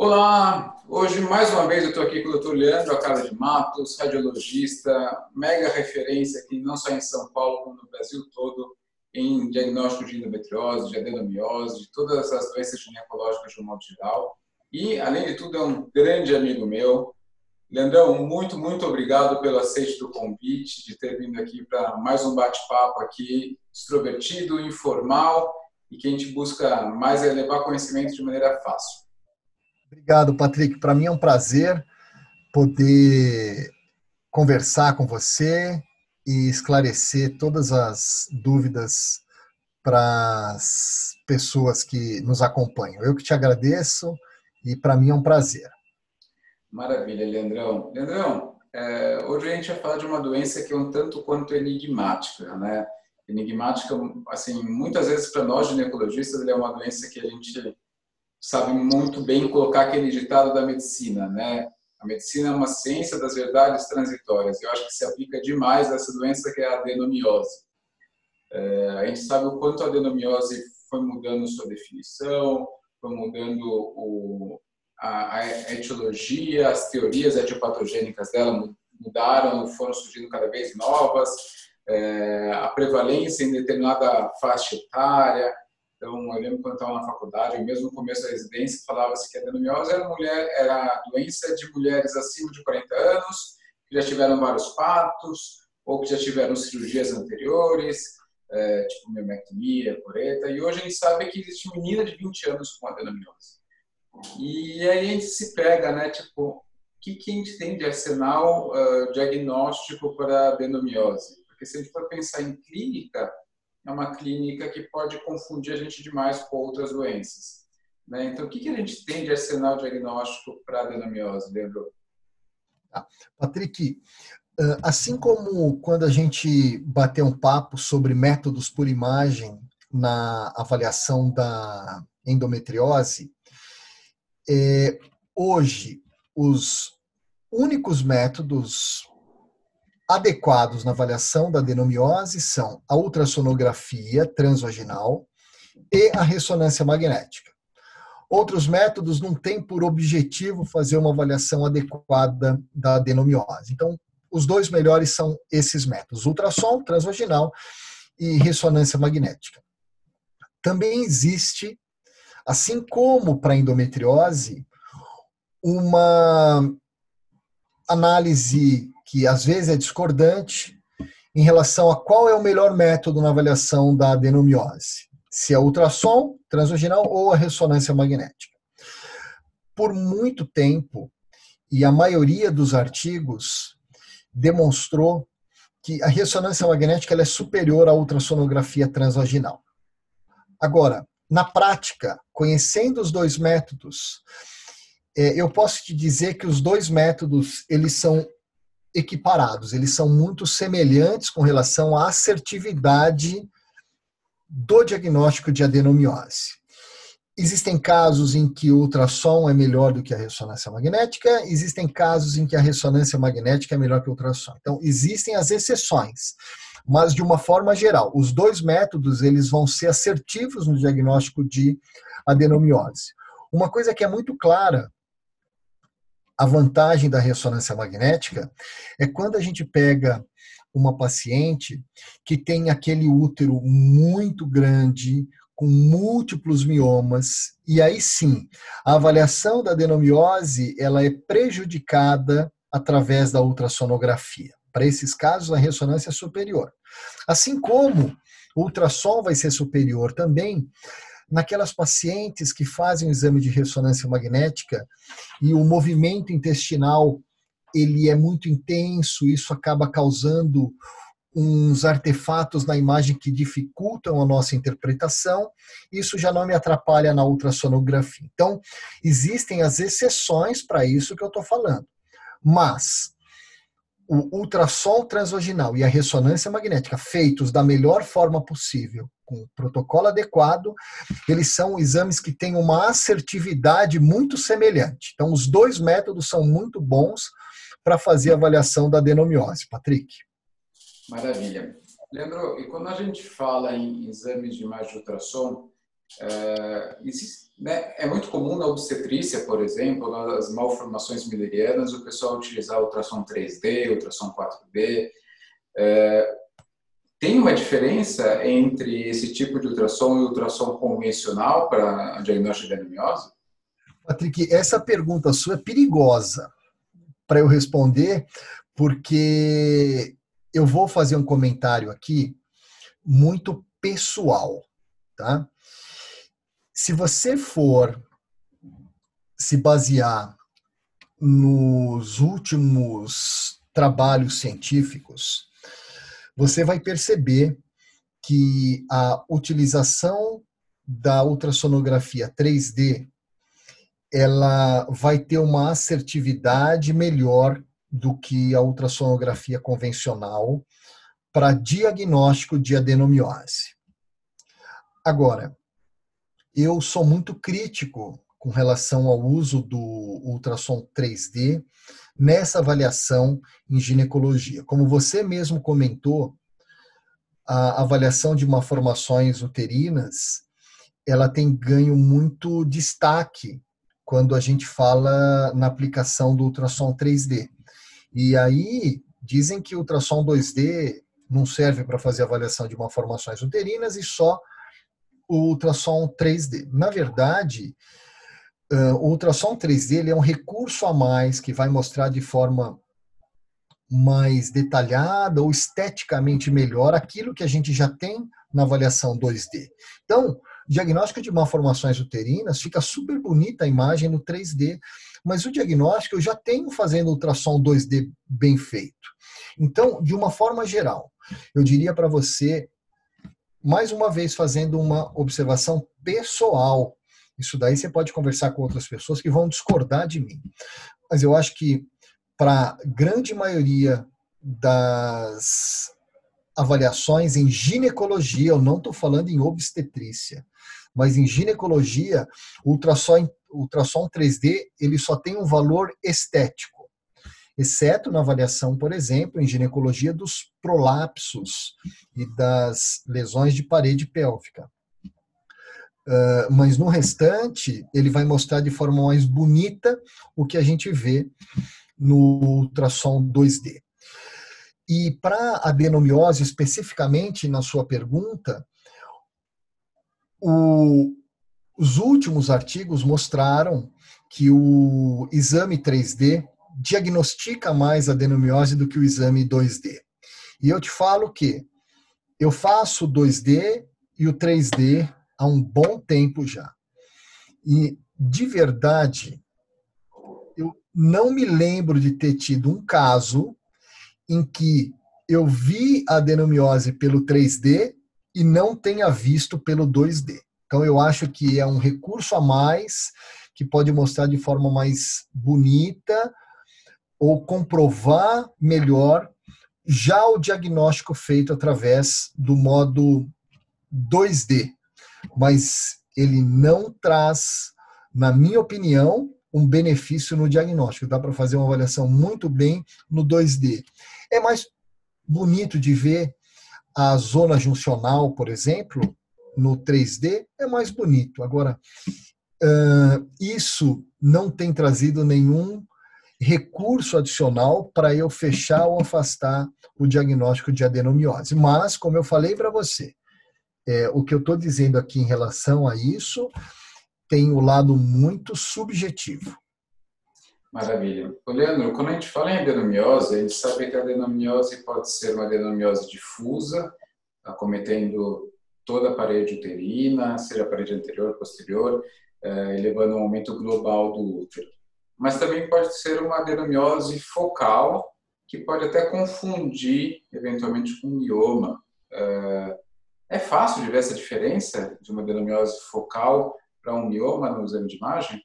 Olá, hoje mais uma vez eu estou aqui com o Dr. Leandro Acala de Matos, radiologista, mega referência aqui não só em São Paulo, como no Brasil todo, em diagnóstico de endometriose, de adenomiose, de todas as doenças ginecológicas de um modo geral. E, além de tudo, é um grande amigo meu. Leandrão, muito, muito obrigado pelo aceite do convite, de ter vindo aqui para mais um bate-papo aqui, extrovertido, informal, e que a gente busca mais é levar conhecimento de maneira fácil. Obrigado, Patrick. Para mim é um prazer poder conversar com você e esclarecer todas as dúvidas para as pessoas que nos acompanham. Eu que te agradeço e para mim é um prazer. Maravilha, Leandrão. Leandrão, é, hoje a gente vai falar de uma doença que é um tanto quanto enigmática, né? Enigmática, assim, muitas vezes para nós ginecologistas, é uma doença que a gente sabe muito bem colocar aquele ditado da medicina, né? A medicina é uma ciência das verdades transitórias. Eu acho que se aplica demais essa doença que é a adenomiose. É, a gente sabe o quanto a adenomiose foi mudando sua definição, foi mudando o, a, a etiologia, as teorias etiopatogênicas dela mudaram, foram surgindo cada vez novas, é, a prevalência em determinada faixa etária, então, eu lembro quando estava na faculdade, mesmo no começo da residência, falava-se que a adenomiose era, mulher, era doença de mulheres acima de 40 anos, que já tiveram vários partos, ou que já tiveram cirurgias anteriores, é, tipo miomectomia, coreta, e hoje a gente sabe que existe menina de 20 anos com adenomiose. E aí a gente se pega, né, tipo, o que, que a gente tem de arsenal uh, diagnóstico para adenomiose? Porque se a gente for pensar em clínica, é uma clínica que pode confundir a gente demais com outras doenças. Né? Então, o que, que a gente tem de arsenal diagnóstico para adenomiose, Leandro? Ah, Patrick, assim como quando a gente bateu um papo sobre métodos por imagem na avaliação da endometriose, é, hoje os únicos métodos adequados na avaliação da adenomiose são a ultrassonografia transvaginal e a ressonância magnética. Outros métodos não têm por objetivo fazer uma avaliação adequada da adenomiose. Então, os dois melhores são esses métodos: ultrassom transvaginal e ressonância magnética. Também existe, assim como para endometriose, uma análise que às vezes é discordante em relação a qual é o melhor método na avaliação da adenomiose, se é ultrassom transvaginal ou a ressonância magnética. Por muito tempo, e a maioria dos artigos demonstrou que a ressonância magnética é superior à ultrassonografia transvaginal. Agora, na prática, conhecendo os dois métodos, é, eu posso te dizer que os dois métodos eles são equiparados, eles são muito semelhantes com relação à assertividade do diagnóstico de adenomiose. Existem casos em que o ultrassom é melhor do que a ressonância magnética, existem casos em que a ressonância magnética é melhor que o ultrassom. Então, existem as exceções, mas de uma forma geral, os dois métodos eles vão ser assertivos no diagnóstico de adenomiose. Uma coisa que é muito clara a vantagem da ressonância magnética é quando a gente pega uma paciente que tem aquele útero muito grande, com múltiplos miomas, e aí sim, a avaliação da adenomiose ela é prejudicada através da ultrassonografia. Para esses casos, a ressonância é superior. Assim como o ultrassom vai ser superior também naquelas pacientes que fazem o exame de ressonância magnética e o movimento intestinal ele é muito intenso, isso acaba causando uns artefatos na imagem que dificultam a nossa interpretação, isso já não me atrapalha na ultrassonografia. Então, existem as exceções para isso que eu estou falando. Mas o ultrassom transvaginal e a ressonância magnética feitos da melhor forma possível, com o protocolo adequado, eles são exames que têm uma assertividade muito semelhante. Então, os dois métodos são muito bons para fazer a avaliação da adenomiose. Patrick. Maravilha. Leandro, e quando a gente fala em exames de imagem de ultrassom, é, existe, né, é muito comum na obstetrícia, por exemplo, nas malformações milerianas, o pessoal utilizar ultrassom 3D, ultrassom 4D. É, tem uma diferença entre esse tipo de ultrassom e ultrassom convencional para diagnóstico de anemia? Patrick, essa pergunta sua é perigosa para eu responder, porque eu vou fazer um comentário aqui muito pessoal, tá? Se você for se basear nos últimos trabalhos científicos, você vai perceber que a utilização da ultrassonografia 3D ela vai ter uma assertividade melhor do que a ultrassonografia convencional para diagnóstico de adenomiose. Agora, eu sou muito crítico com relação ao uso do ultrassom 3D nessa avaliação em ginecologia. Como você mesmo comentou, a avaliação de malformações uterinas, ela tem ganho muito destaque quando a gente fala na aplicação do ultrassom 3D. E aí dizem que o ultrassom 2D não serve para fazer avaliação de malformações uterinas e só o ultrassom 3D. Na verdade, o ultrassom 3D ele é um recurso a mais que vai mostrar de forma mais detalhada ou esteticamente melhor aquilo que a gente já tem na avaliação 2D. Então, diagnóstico de malformações uterinas fica super bonita a imagem no 3D, mas o diagnóstico eu já tenho fazendo ultrassom 2D bem feito. Então, de uma forma geral, eu diria para você mais uma vez fazendo uma observação pessoal. Isso daí você pode conversar com outras pessoas que vão discordar de mim. Mas eu acho que para a grande maioria das avaliações em ginecologia, eu não estou falando em obstetrícia, mas em ginecologia, o ultrassom, ultrassom 3D ele só tem um valor estético exceto na avaliação, por exemplo, em ginecologia dos prolapsos e das lesões de parede pélvica. Uh, mas no restante, ele vai mostrar de forma mais bonita o que a gente vê no ultrassom 2D. E para adenomiose, especificamente na sua pergunta, o, os últimos artigos mostraram que o exame 3D diagnostica mais a adenomiose do que o exame 2D. E eu te falo que eu faço o 2D e o 3D há um bom tempo já. E, de verdade, eu não me lembro de ter tido um caso em que eu vi a adenomiose pelo 3D e não tenha visto pelo 2D. Então, eu acho que é um recurso a mais que pode mostrar de forma mais bonita ou comprovar melhor já o diagnóstico feito através do modo 2D. Mas ele não traz, na minha opinião, um benefício no diagnóstico. Dá para fazer uma avaliação muito bem no 2D. É mais bonito de ver a zona juncional, por exemplo, no 3D, é mais bonito. Agora, isso não tem trazido nenhum recurso adicional para eu fechar ou afastar o diagnóstico de adenomiose. Mas, como eu falei para você, é, o que eu estou dizendo aqui em relação a isso tem o um lado muito subjetivo. Maravilha. Ô, Leandro, quando a gente fala em adenomiose, a gente sabe que a adenomiose pode ser uma adenomiose difusa, acometendo toda a parede uterina, seja a parede anterior, posterior, eh, elevando um aumento global do útero mas também pode ser uma adenomiose focal, que pode até confundir, eventualmente, com mioma. É, fácil de ver essa diferença de uma adenomiose focal para um mioma no exame de imagem?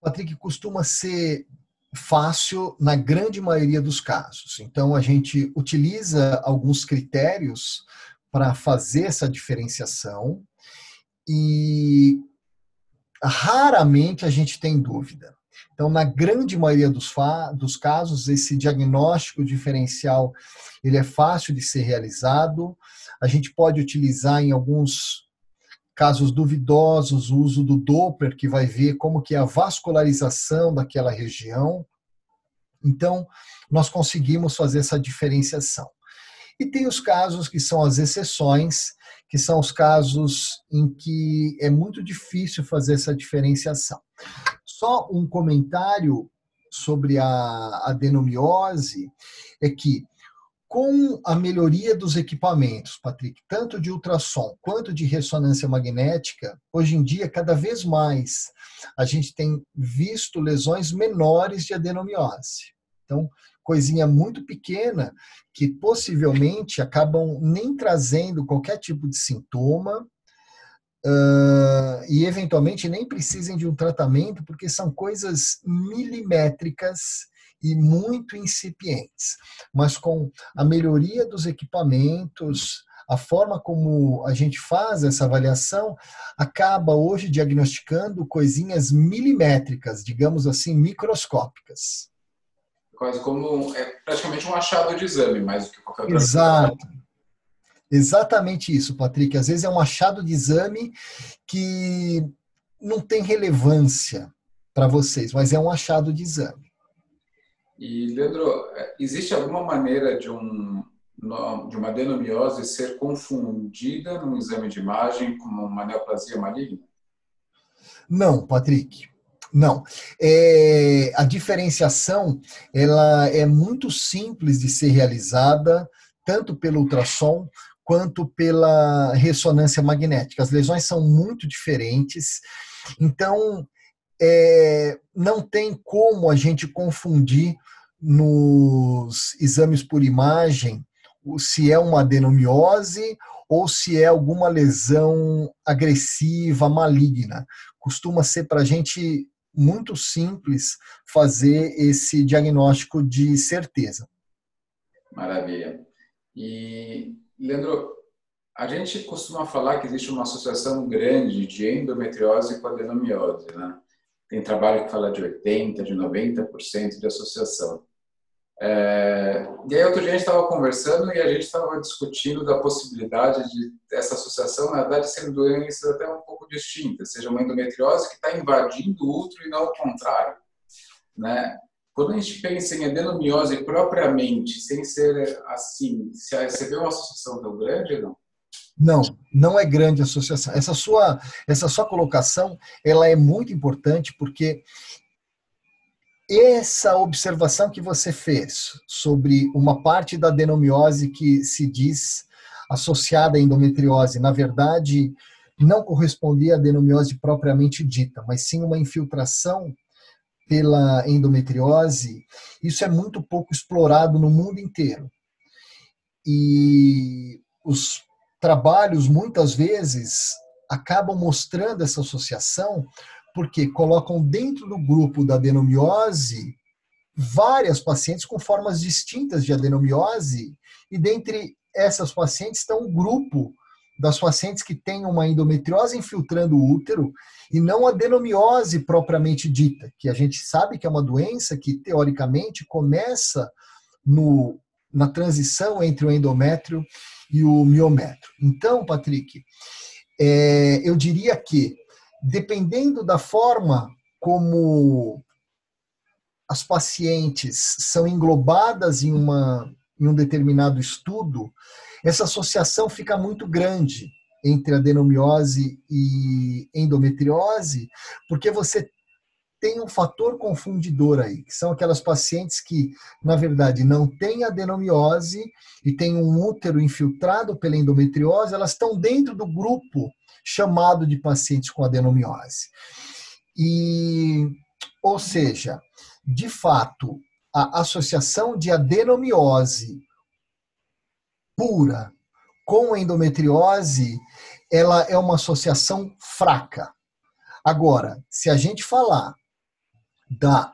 Patrick, costuma ser fácil na grande maioria dos casos. Então, a gente utiliza alguns critérios para fazer essa diferenciação e raramente a gente tem dúvida. Então, na grande maioria dos, dos casos, esse diagnóstico diferencial ele é fácil de ser realizado. A gente pode utilizar em alguns casos duvidosos, o uso do Doppler, que vai ver como que é a vascularização daquela região. Então, nós conseguimos fazer essa diferenciação. E tem os casos que são as exceções, que são os casos em que é muito difícil fazer essa diferenciação. Só um comentário sobre a adenomiose é que com a melhoria dos equipamentos, Patrick, tanto de ultrassom quanto de ressonância magnética, hoje em dia, cada vez mais, a gente tem visto lesões menores de adenomiose. Então, coisinha muito pequena que possivelmente acabam nem trazendo qualquer tipo de sintoma uh, e eventualmente nem precisem de um tratamento, porque são coisas milimétricas e muito incipientes. Mas com a melhoria dos equipamentos, a forma como a gente faz essa avaliação acaba hoje diagnosticando coisinhas milimétricas, digamos assim, microscópicas. Quase como é praticamente um achado de exame, mais do que qualquer outra Exato. Coisa. Exatamente isso, Patrick. Às vezes é um achado de exame que não tem relevância para vocês, mas é um achado de exame. E, Leandro, existe alguma maneira de, um, de uma adenomiose ser confundida num exame de imagem com uma neoplasia maligna? Não, Patrick. Não. É, a diferenciação ela é muito simples de ser realizada, tanto pelo ultrassom quanto pela ressonância magnética. As lesões são muito diferentes. Então, é, não tem como a gente confundir nos exames por imagem se é uma adenomiose ou se é alguma lesão agressiva, maligna. Costuma ser para a gente muito simples fazer esse diagnóstico de certeza. Maravilha. E, Leandro, a gente costuma falar que existe uma associação grande de endometriose com adenomiose, né? Tem trabalho que fala de 80%, de 90% de associação. É, e aí outro dia a gente estava conversando e a gente estava discutindo da possibilidade de essa associação, na verdade, serem doenças até um pouco distintas, seja uma endometriose que está invadindo o útero e não o contrário. Né? Quando a gente pensa em adenomiose propriamente, sem ser assim, você vê uma associação tão grande ou não? Não, não é grande associação. Essa sua, essa sua colocação, ela é muito importante porque essa observação que você fez sobre uma parte da adenomiose que se diz associada à endometriose, na verdade, não correspondia à adenomiose propriamente dita, mas sim uma infiltração pela endometriose, isso é muito pouco explorado no mundo inteiro. E os trabalhos, muitas vezes, acabam mostrando essa associação porque colocam dentro do grupo da adenomiose várias pacientes com formas distintas de adenomiose, e dentre essas pacientes está um grupo das pacientes que têm uma endometriose infiltrando o útero e não a adenomiose propriamente dita, que a gente sabe que é uma doença que teoricamente começa no, na transição entre o endométrio e o miométrio. Então, Patrick, é, eu diria que dependendo da forma como as pacientes são englobadas em, uma, em um determinado estudo, essa associação fica muito grande entre adenomiose e endometriose, porque você tem um fator confundidor aí, que são aquelas pacientes que, na verdade, não têm adenomiose e têm um útero infiltrado pela endometriose, elas estão dentro do grupo chamado de pacientes com adenomiose. E, ou seja, de fato, a associação de adenomiose pura com endometriose, ela é uma associação fraca. Agora, se a gente falar da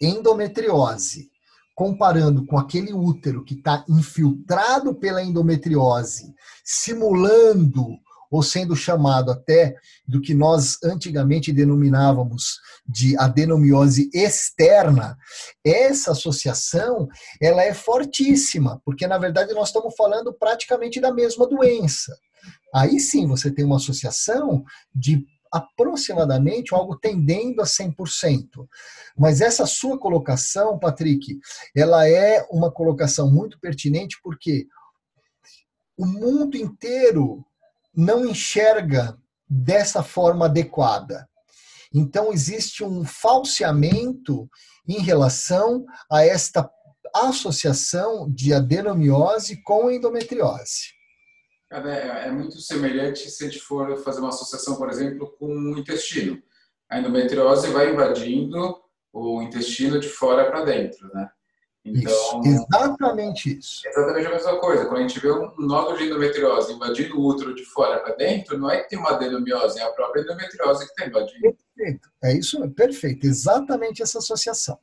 endometriose comparando com aquele útero que está infiltrado pela endometriose, simulando ou sendo chamado até do que nós antigamente denominávamos de adenomiose externa, essa associação ela é fortíssima, porque na verdade nós estamos falando praticamente da mesma doença. Aí sim você tem uma associação de aproximadamente algo tendendo a 100%. Mas essa sua colocação, Patrick, ela é uma colocação muito pertinente porque o mundo inteiro não enxerga dessa forma adequada. Então, existe um falseamento em relação a esta associação de adenomiose com endometriose. É, é muito semelhante se a gente for fazer uma associação, por exemplo, com o intestino. A endometriose vai invadindo o intestino de fora para dentro, né? Então, isso, exatamente isso. Exatamente a mesma coisa. Quando a gente vê um nódulo de endometriose invadindo o útero de fora para dentro, não é que tem uma adenomiose, é a própria endometriose que está invadindo. Perfeito. É isso, perfeito. Exatamente essa associação.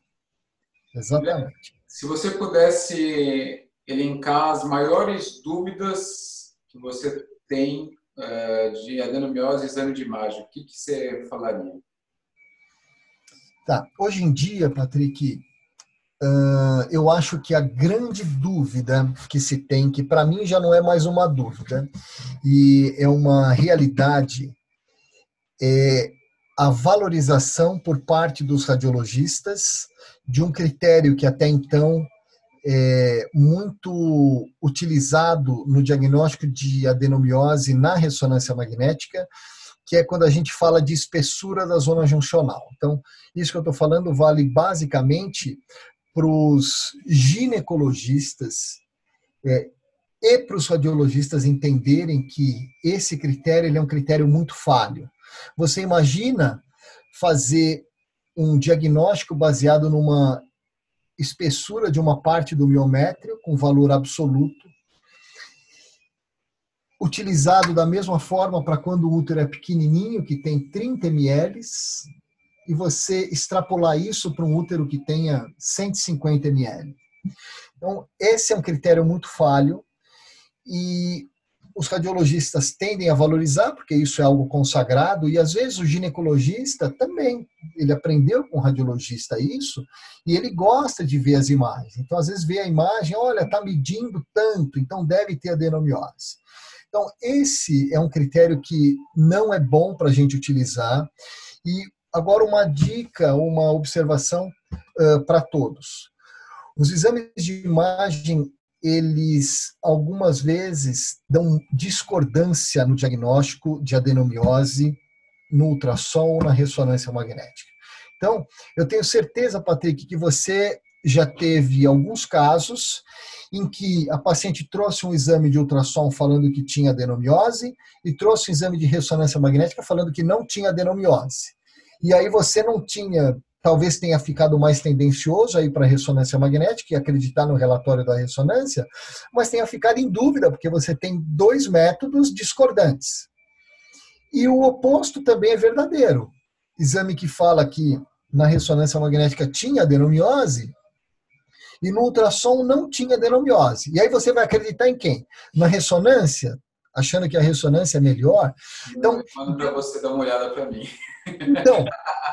Exatamente. Se você pudesse elencar as maiores dúvidas que você tem uh, de adenomiose e exame de imagem, o que, que você falaria? Tá. Hoje em dia, Patrick, Eu acho que a grande dúvida que se tem, que para mim já não é mais uma dúvida, e é uma realidade, é a valorização por parte dos radiologistas de um critério que até então é muito utilizado no diagnóstico de adenomiose na ressonância magnética, que é quando a gente fala de espessura da zona juncional. Então, isso que eu estou falando vale basicamente para os ginecologistas é, e para os radiologistas entenderem que esse critério ele é um critério muito falho. Você imagina fazer um diagnóstico baseado numa espessura de uma parte do miométrio com valor absoluto, utilizado da mesma forma para quando o útero é pequenininho, que tem 30 ml, e você extrapolar isso para um útero que tenha 150 ml. Então, esse é um critério muito falho e os radiologistas tendem a valorizar, porque isso é algo consagrado, e às vezes o ginecologista também, ele aprendeu com o radiologista isso, e ele gosta de ver as imagens. Então, às vezes vê a imagem, olha, está medindo tanto, então deve ter adenomiose. Então, esse é um critério que não é bom para a gente utilizar, e Agora, uma dica, uma observação uh, para todos. Os exames de imagem, eles algumas vezes dão discordância no diagnóstico de adenomiose no ultrassom ou na ressonância magnética. Então, eu tenho certeza, Patrick, que você já teve alguns casos em que a paciente trouxe um exame de ultrassom falando que tinha adenomiose e trouxe um exame de ressonância magnética falando que não tinha adenomiose e aí você não tinha, talvez tenha ficado mais tendencioso aí para ressonância magnética e acreditar no relatório da ressonância, mas tenha ficado em dúvida, porque você tem dois métodos discordantes. E o oposto também é verdadeiro. Exame que fala que na ressonância magnética tinha adenomiose e no ultrassom não tinha adenomiose. E aí você vai acreditar em quem? Na ressonância, achando que a ressonância é melhor. Então, mando para você dar uma olhada para mim. Então,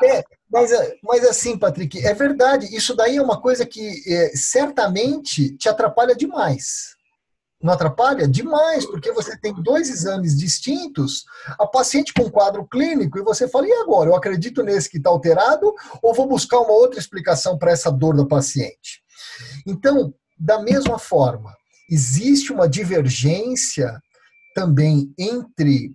é, mas, mas assim, Patrick, é verdade. Isso daí é uma coisa que é, certamente te atrapalha demais. Não atrapalha? Demais, porque você tem dois exames distintos, a paciente com quadro clínico, e você fala, e agora? Eu acredito nesse que está alterado ou vou buscar uma outra explicação para essa dor da paciente? Então, da mesma forma, existe uma divergência também entre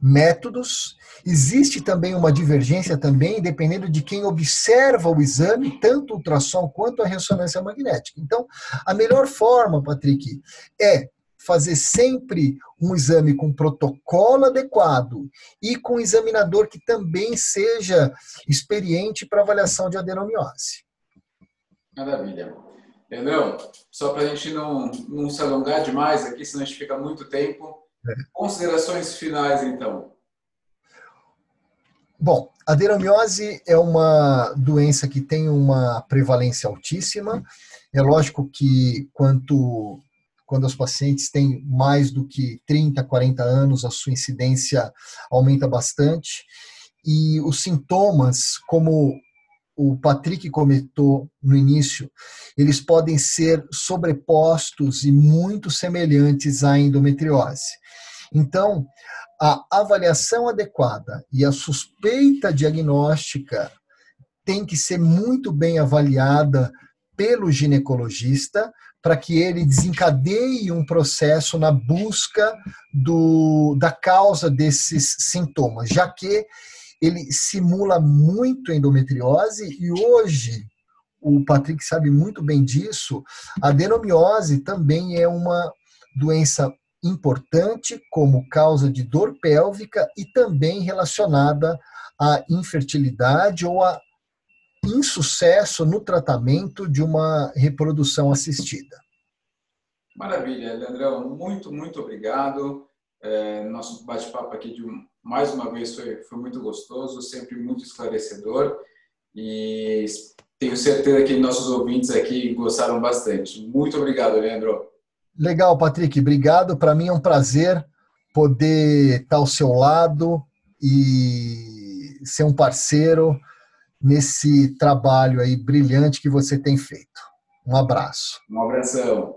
métodos. Existe também uma divergência também, dependendo de quem observa o exame, tanto o ultrassom quanto a ressonância magnética. Então, a melhor forma, Patrick, é fazer sempre um exame com protocolo adequado e com um examinador que também seja experiente para avaliação de adenomiose. Maravilha. Leandrão, só para a gente não, não se alongar demais aqui, senão a gente fica muito tempo, Considerações finais, então. Bom, a adenomiose é uma doença que tem uma prevalência altíssima. É lógico que quanto quando os pacientes têm mais do que 30, 40 anos, a sua incidência aumenta bastante. E os sintomas, como o Patrick comentou no início, eles podem ser sobrepostos e muito semelhantes à endometriose. Então, a avaliação adequada e a suspeita diagnóstica tem que ser muito bem avaliada pelo ginecologista para que ele desencadeie um processo na busca do, da causa desses sintomas, já que ele simula muito endometriose e hoje o Patrick sabe muito bem disso, a adenomiose também é uma doença importante como causa de dor pélvica e também relacionada à infertilidade ou a insucesso no tratamento de uma reprodução assistida. Maravilha, Leandrão, muito, muito obrigado. É, nosso bate-papo aqui, de mais uma vez, foi, foi muito gostoso, sempre muito esclarecedor e tenho certeza que nossos ouvintes aqui gostaram bastante. Muito obrigado, Leandro. Legal, Patrick, obrigado. Para mim é um prazer poder estar ao seu lado e ser um parceiro nesse trabalho aí brilhante que você tem feito. Um abraço. Um abração.